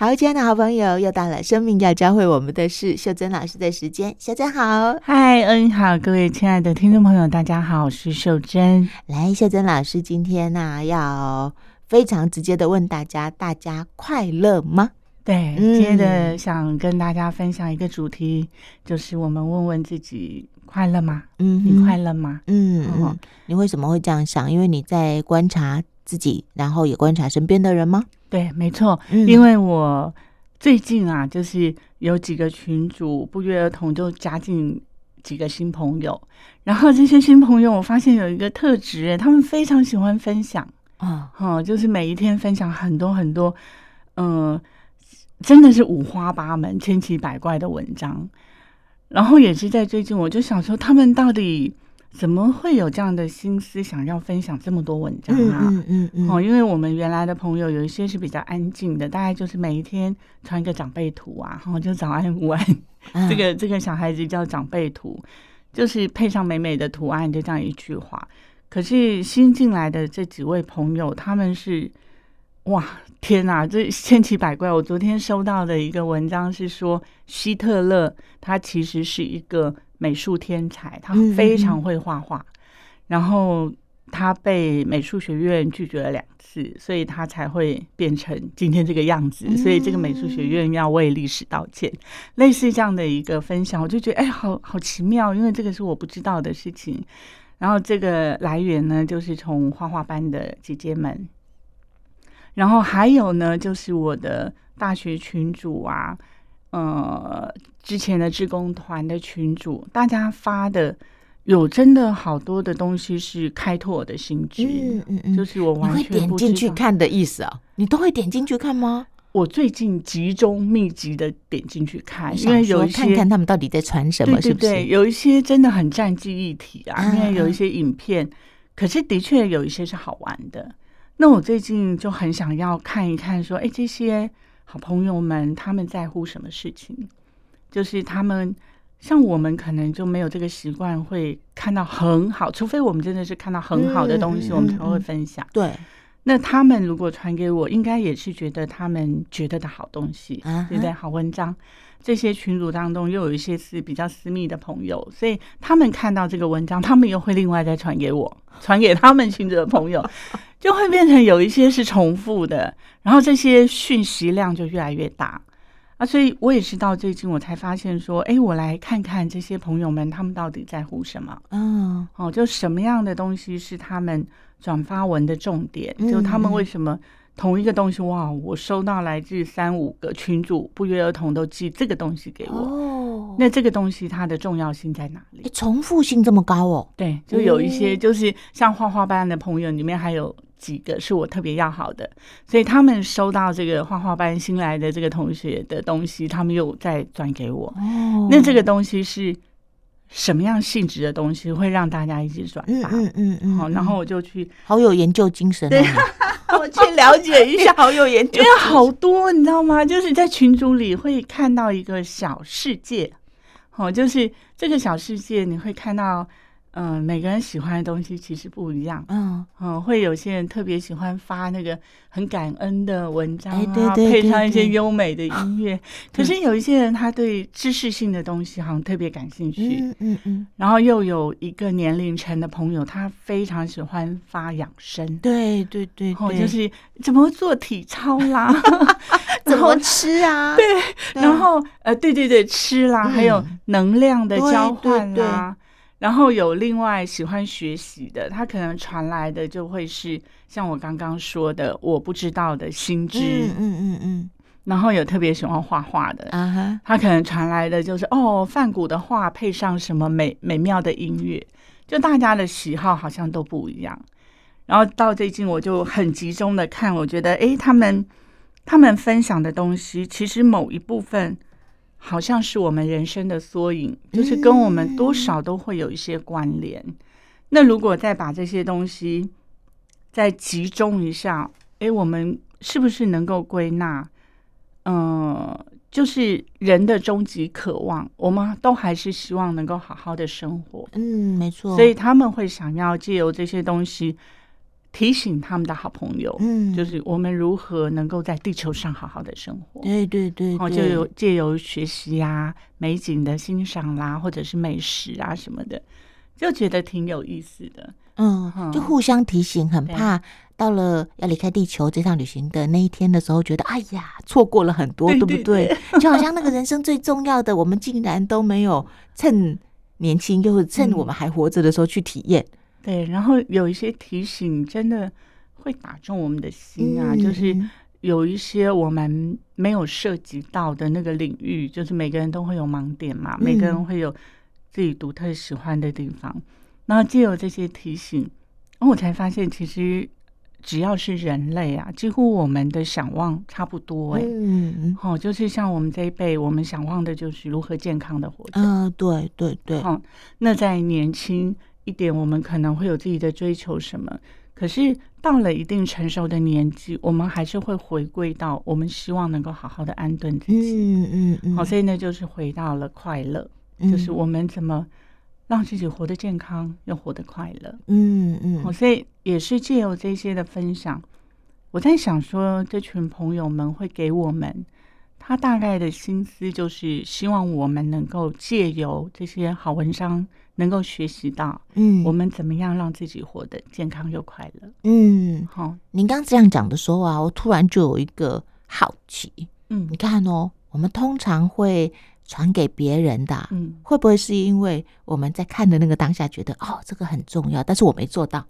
好，亲爱的好朋友，又到了生命要教会我们的事，秀珍老师的时间。秀珍好，嗨，恩好，各位亲爱的听众朋友，大家好，我是秀珍。来，秀珍老师今天呢、啊，要非常直接的问大家：大家快乐吗？对，接着想跟大家分享一个主题，嗯、就是我们问问自己快乐吗？嗯，你快乐吗？嗯嗯，你为什么会这样想？因为你在观察自己，然后也观察身边的人吗？对，没错，因为我最近啊，就是有几个群主不约而同就加进几个新朋友，然后这些新朋友，我发现有一个特质，他们非常喜欢分享啊，哈，就是每一天分享很多很多，嗯、呃，真的是五花八门、千奇百怪的文章，然后也是在最近，我就想说，他们到底。怎么会有这样的心思，想要分享这么多文章啊？嗯嗯嗯，哦，因为我们原来的朋友有一些是比较安静的，大概就是每一天传一个长辈图啊，然后就早安午安，这个这个小孩子叫长辈图，就是配上美美的图案，就这样一句话。可是新进来的这几位朋友，他们是哇天哪，这千奇百怪。我昨天收到的一个文章是说，希特勒他其实是一个。美术天才，他非常会画画，然后他被美术学院拒绝了两次，所以他才会变成今天这个样子。所以这个美术学院要为历史道歉。嗯、类似这样的一个分享，我就觉得哎，好好奇妙，因为这个是我不知道的事情。然后这个来源呢，就是从画画班的姐姐们，然后还有呢，就是我的大学群主啊。呃，之前的志工团的群主，大家发的有真的好多的东西是开拓我的心智，嗯嗯嗯，就是我完全不会点进去看的意思啊？你都会点进去看吗？我最近集中密集的点进去看，因为有一些看看他们到底在传什么，是不是？有一些真的很占记忆体啊，因为有一些影片，嗯、可是的确有一些是好玩的。那我最近就很想要看一看，说，哎，这些。好朋友们，他们在乎什么事情？就是他们像我们，可能就没有这个习惯，会看到很好，除非我们真的是看到很好的东西，我们才会分享。对，那他们如果传给我，应该也是觉得他们觉得的好东西，对不对？好文章。这些群组当中又有一些是比较私密的朋友，所以他们看到这个文章，他们又会另外再传给我，传给他们群组的朋友，就会变成有一些是重复的，然后这些讯息量就越来越大啊！所以我也是到最近我才发现说，哎，我来看看这些朋友们他们到底在乎什么？嗯，哦，就什么样的东西是他们转发文的重点？就他们为什么？同一个东西哇，我收到来自三五个群主，不约而同都寄这个东西给我。哦，那这个东西它的重要性在哪里？重复性这么高哦？对，就有一些就是像画画班的朋友里面还有几个是我特别要好的，所以他们收到这个画画班新来的这个同学的东西，他们又再转给我。哦，那这个东西是什么样性质的东西会让大家一起转发？嗯嗯嗯，好，然后我就去，好有研究精神啊。对 我去了解一下，好有研究，因 为好多你知道吗？就是在群组里会看到一个小世界，哦，就是这个小世界你会看到。嗯，每个人喜欢的东西其实不一样。嗯嗯，会有些人特别喜欢发那个很感恩的文章啊，对对，配上一些优美的音乐。可是有一些人他对知识性的东西好像特别感兴趣。嗯嗯嗯。然后又有一个年龄层的朋友，他非常喜欢发养生。对对对，哦，就是怎么做体操啦 怎么吃啊？对，然后呃，对对对，吃啦，还有能量的交换啦。然后有另外喜欢学习的，他可能传来的就会是像我刚刚说的我不知道的新知，嗯嗯嗯嗯。然后有特别喜欢画画的，啊哈，他可能传来的就是哦，梵谷的画配上什么美美妙的音乐，就大家的喜好好像都不一样。然后到最近我就很集中的看，我觉得诶，他们他们分享的东西其实某一部分。好像是我们人生的缩影，就是跟我们多少都会有一些关联。嗯、那如果再把这些东西再集中一下，哎，我们是不是能够归纳？嗯、呃，就是人的终极渴望，我们都还是希望能够好好的生活。嗯，没错。所以他们会想要借由这些东西，提醒他们的好朋友，嗯，就是我们如何能够在地球上好好的生活。对对对，哦，就有借由学习呀、啊、美景的欣赏啦，或者是美食啊什么的，就觉得挺有意思的。嗯，就互相提醒，很怕到了要离开地球这趟旅行的那一天的时候，觉得哎呀，错过了很多，对，对不对？就好像那个人生最重要的，我们竟然都没有趁年轻，又趁我们还活着的时候去体验。对，然后有一些提醒，真的会打中我们的心啊！嗯、就是有一些我们没有涉及到的那个领域，就是每个人都会有盲点嘛，嗯、每个人会有自己独特喜欢的地方。然后借由这些提醒，然后我才发现，其实只要是人类啊，几乎我们的想望差不多哎。嗯，好、哦，就是像我们这一辈，我们想望的就是如何健康的活着。嗯、呃，对对对。好、哦，那在年轻。一点，我们可能会有自己的追求什么，可是到了一定成熟的年纪，我们还是会回归到我们希望能够好好的安顿自己。嗯嗯嗯。好，所以呢，就是回到了快乐，就是我们怎么让自己活得健康又活得快乐。嗯嗯。好，所以也是借由这些的分享，我在想说，这群朋友们会给我们他大概的心思，就是希望我们能够借由这些好文章。能够学习到，嗯，我们怎么样让自己活得健康又快乐？嗯，好，您刚这样讲的时候啊，我突然就有一个好奇，嗯，你看哦，我们通常会传给别人的，嗯，会不会是因为我们在看的那个当下觉得哦，这个很重要，但是我没做到，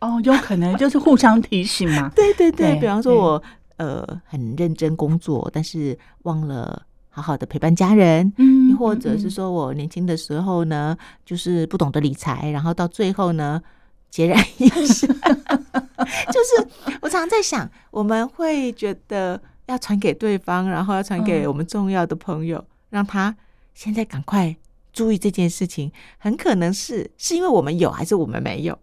哦，有可能就是互相提醒嘛，对 对对，对比方说我呃很认真工作，但是忘了。好好的陪伴家人，嗯，或者是说我年轻的时候呢，就是不懂得理财，然后到最后呢，孑然一身。就是我常常在想，我们会觉得要传给对方，然后要传给我们重要的朋友，让他现在赶快注意这件事情，很可能是是因为我们有，还是我们没有？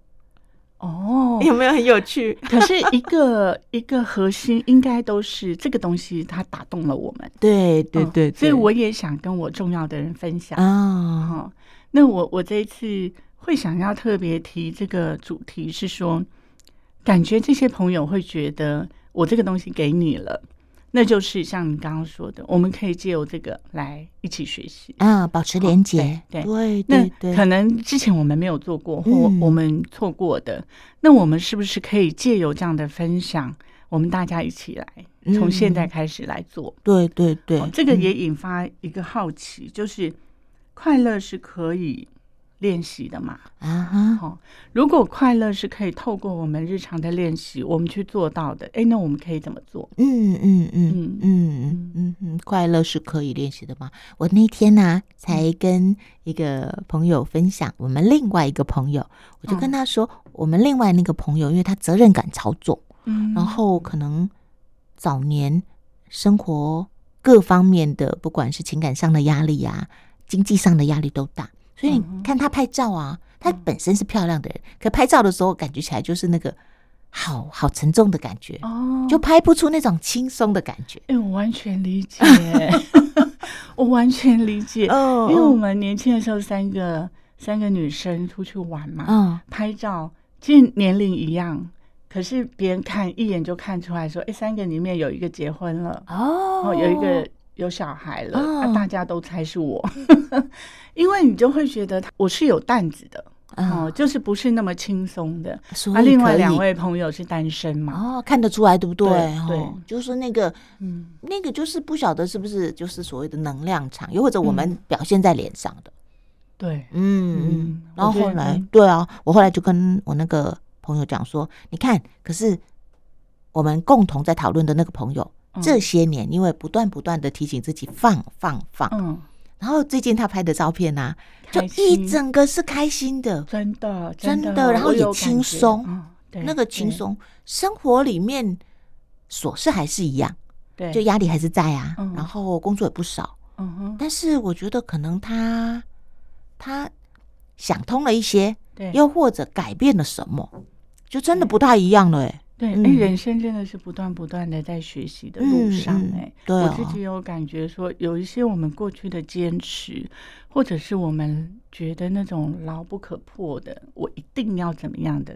哦，有没有很有趣？可是一个一个核心应该都是这个东西，它打动了我们。对对对，所以我也想跟我重要的人分享啊。哦、那我我这一次会想要特别提这个主题，是说，感觉这些朋友会觉得我这个东西给你了。那就是像你刚刚说的，我们可以借由这个来一起学习啊，保持连结。哦、对对对，对，可能之前我们没有做过，或我们错过的，嗯、那我们是不是可以借由这样的分享，我们大家一起来，从现在开始来做？嗯、对对对、哦，这个也引发一个好奇，嗯、就是快乐是可以。练习的嘛，啊哈，好。如果快乐是可以透过我们日常的练习，我们去做到的，哎，那我们可以怎么做？嗯嗯嗯嗯嗯嗯嗯，快乐是可以练习的吗？我那天呢、啊，才跟一个朋友分享，我们另外一个朋友，我就跟他说，我们另外那个朋友，因为他责任感超重，嗯，然后可能早年生活各方面的，不管是情感上的压力啊，经济上的压力都大。所以你看她拍照啊，她本身是漂亮的人，可拍照的时候感觉起来就是那个好好沉重的感觉哦，就拍不出那种轻松的感觉。哎，我完全理解，我完全理解。哦。因为我们年轻的时候，三个三个女生出去玩嘛，嗯，拍照，其实年龄一样，可是别人看一眼就看出来说，哎，三个里面有一个结婚了。哦，有一个。有小孩了，那、哦啊、大家都猜是我，因为你就会觉得我是有担子的哦、嗯，就是不是那么轻松的。那、啊、另外两位朋友是单身嘛？哦，看得出来对不对？对，哦、就是那个，嗯，那个就是不晓得是不是就是所谓的能量场，又或者我们表现在脸上的。对，嗯嗯。然后后来，对啊，我后来就跟我那个朋友讲说，你看，可是我们共同在讨论的那个朋友。这些年，因为不断不断的提醒自己放放放，嗯，然后最近他拍的照片呢，就一整个是开心的，真的真的，然后也轻松，那个轻松，生活里面琐事还是一样，对，就压力还是在啊，然后工作也不少，嗯哼，但是我觉得可能他他想通了一些，对，又或者改变了什么，就真的不太一样了，哎。对，哎，人生真的是不断不断的在学习的路上，哎，我自己有感觉说，有一些我们过去的坚持，或者是我们觉得那种牢不可破的，我一定要怎么样的，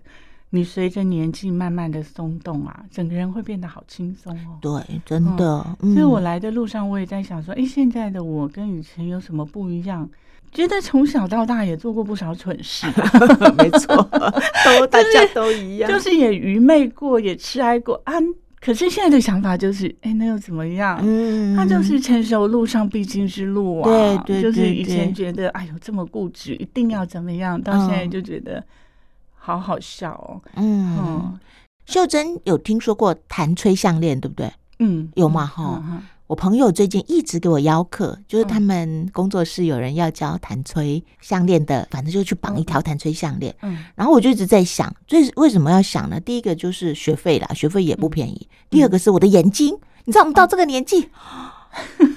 你随着年纪慢慢的松动啊，整个人会变得好轻松哦。对，真的。嗯嗯、所以我来的路上，我也在想说，哎，现在的我跟以前有什么不一样？觉得从小到大也做过不少蠢事，没错，都大家都一样，就是也愚昧过，也痴呆过啊。可是现在的想法就是，哎，那又怎么样？嗯，他就是成熟路上必经之路啊。对对，就是以前觉得，哎呦，这么固执，一定要怎么样，到现在就觉得好好笑哦。嗯，秀珍有听说过弹吹项链，对不对？嗯，有吗？哈。我朋友最近一直给我邀客，就是他们工作室有人要教弹吹项链的，反正就去绑一条弹吹项链。嗯，然后我就一直在想，最为什么要想呢？第一个就是学费啦，学费也不便宜。第二个是我的眼睛，你知道我们到这个年纪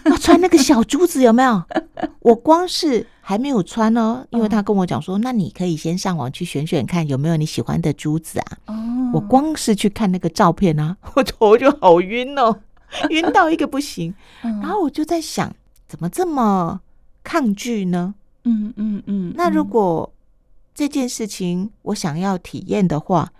要穿那个小珠子有没有？我光是还没有穿哦，因为他跟我讲说，那你可以先上网去选选看有没有你喜欢的珠子啊。哦，我光是去看那个照片啊，我头就好晕哦。晕到一个不行，然后我就在想，怎么这么抗拒呢？嗯嗯嗯。那如果这件事情我想要体验的话，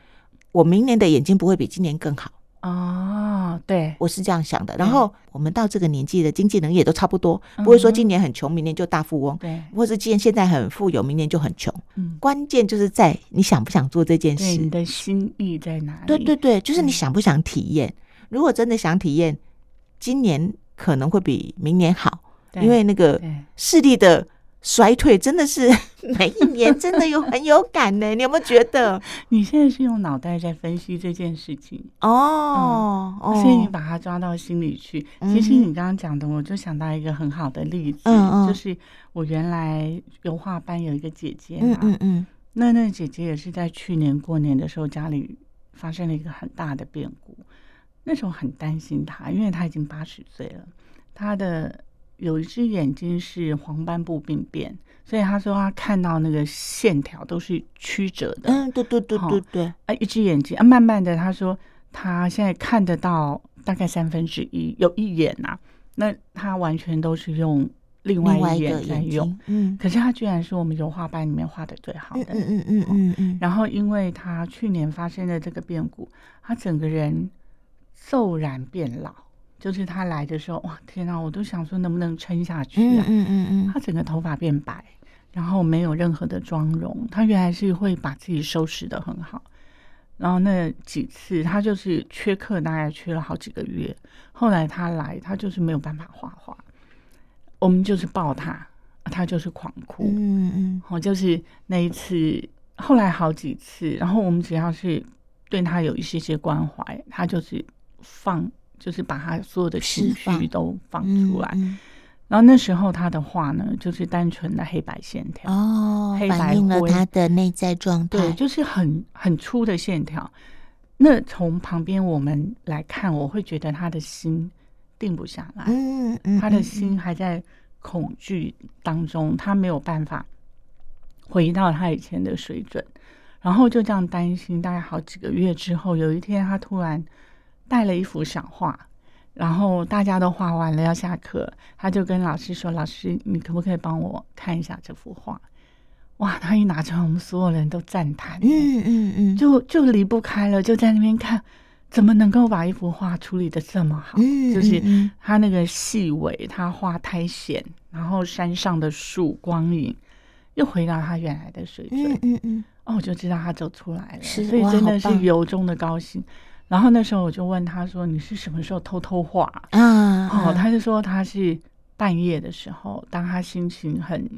我明年的眼睛不会比今年更好哦。对，我是这样想的。然后我们到这个年纪的经济能力也都差不多，不会说今年很穷，明年就大富翁。对，或是今年现在很富有，明年就很穷。嗯，关键就是在你想不想做这件事，你的心意在哪里？对对对，就是你想不想体验。如果真的想体验，今年可能会比明年好，因为那个视力的衰退真的是 每一年真的有很有感呢。你有没有觉得？你现在是用脑袋在分析这件事情哦，所以你把它抓到心里去。其实你刚刚讲的，我就想到一个很好的例子，就是我原来油画班有一个姐姐嘛，嗯嗯，那那姐姐也是在去年过年的时候，家里发生了一个很大的变故。那时候很担心他，因为他已经八十岁了，他的有一只眼睛是黄斑部病变，所以他说他看到那个线条都是曲折的。嗯，对对对对对。啊，一只眼睛啊，慢慢的，他说他现在看得到大概三分之一，有一眼呐、啊，那他完全都是用另外一眼在用。嗯，可是他居然是我们油画班里面画的最好的。嗯嗯嗯嗯嗯。然后因为他去年发生的这个变故，他整个人。骤然变老，就是他来的时候，哇，天哪！我都想说能不能撑下去啊？嗯嗯嗯，他整个头发变白，然后没有任何的妆容。他原来是会把自己收拾的很好，然后那几次他就是缺课，大概缺了好几个月。后来他来，他就是没有办法画画，我们就是抱他，他就是狂哭。嗯嗯，我就是那一次，后来好几次，然后我们只要是对他有一些些关怀，他就是。放就是把他所有的情绪都放出来，嗯。嗯、然后那时候他的画呢，就是单纯的黑白线条哦，黑白反映了他的内在状态，对，就是很很粗的线条。那从旁边我们来看，我会觉得他的心定不下来，嗯他的心还在恐惧当中，他没有办法回到他以前的水准，然后就这样担心，大概好几个月之后，有一天他突然。带了一幅小画，然后大家都画完了要下课，他就跟老师说：“老师，你可不可以帮我看一下这幅画？”哇，他一拿出来，我们所有人都赞叹，嗯嗯嗯，就就离不开了，就在那边看，怎么能够把一幅画处理的这么好？嗯，就是他那个细尾，他画苔藓，然后山上的树光影，又回到他原来的水准，嗯嗯嗯，哦，我就知道他走出来了，所以真的是由衷的高兴。然后那时候我就问他说：“你是什么时候偷偷画？”嗯，哦，他就说他是半夜的时候，当他心情很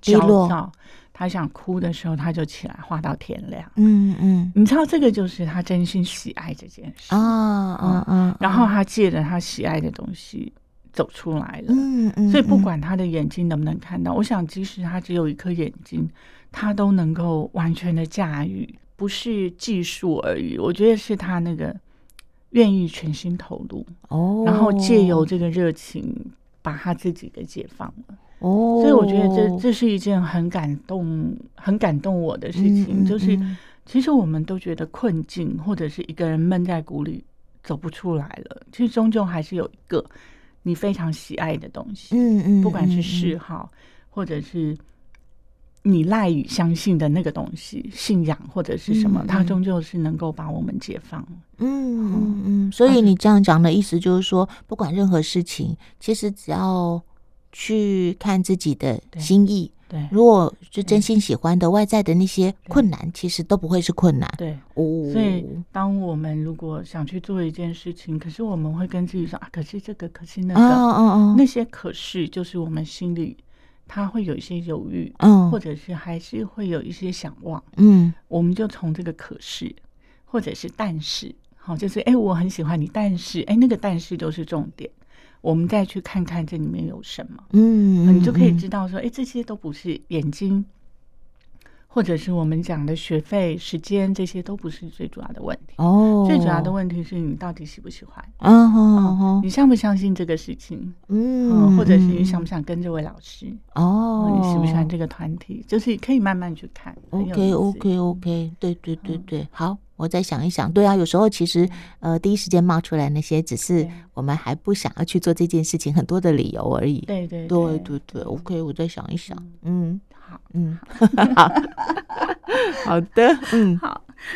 焦躁，他想哭的时候，他就起来画到天亮。嗯嗯，你知道这个就是他真心喜爱这件事啊啊啊！然后他借着他喜爱的东西走出来了。嗯嗯，所以不管他的眼睛能不能看到，我想即使他只有一颗眼睛，他都能够完全的驾驭。不是技术而已，我觉得是他那个愿意全心投入哦，然后借由这个热情把他自己给解放了哦，所以我觉得这这是一件很感动、很感动我的事情。就是其实我们都觉得困境，或者是一个人闷在鼓里走不出来了，其实终究还是有一个你非常喜爱的东西，嗯嗯，不管是嗜好或者是。你赖以相信的那个东西，信仰或者是什么，嗯、它终究是能够把我们解放。嗯嗯嗯。所以你这样讲的意思就是说，不管任何事情，其实只要去看自己的心意。对，如果是真心喜欢的，外在的那些困难，其实都不会是困难。对，哦。所以，当我们如果想去做一件事情，可是我们会跟自己说啊，可是这个，可是那个，哦哦哦，那些可是就是我们心里。他会有一些犹豫，嗯，或者是还是会有一些想望，嗯，我们就从这个可是，或者是但是，好，就是哎，我很喜欢你，但是哎，那个但是都是重点，我们再去看看这里面有什么，嗯，你就可以知道说，哎，这些都不是眼睛。或者是我们讲的学费、时间，这些都不是最主要的问题。哦，最主要的问题是你到底喜不喜欢？嗯哼，你相不相信这个事情？嗯，或者是你想不想跟这位老师？哦，你喜不喜欢这个团体？就是可以慢慢去看。OK，OK，OK，对对对对，好，我再想一想。对啊，有时候其实呃，第一时间冒出来那些，只是我们还不想要去做这件事情很多的理由而已。对对对对对，OK，我再想一想。嗯。好，嗯，好，好的，嗯，好。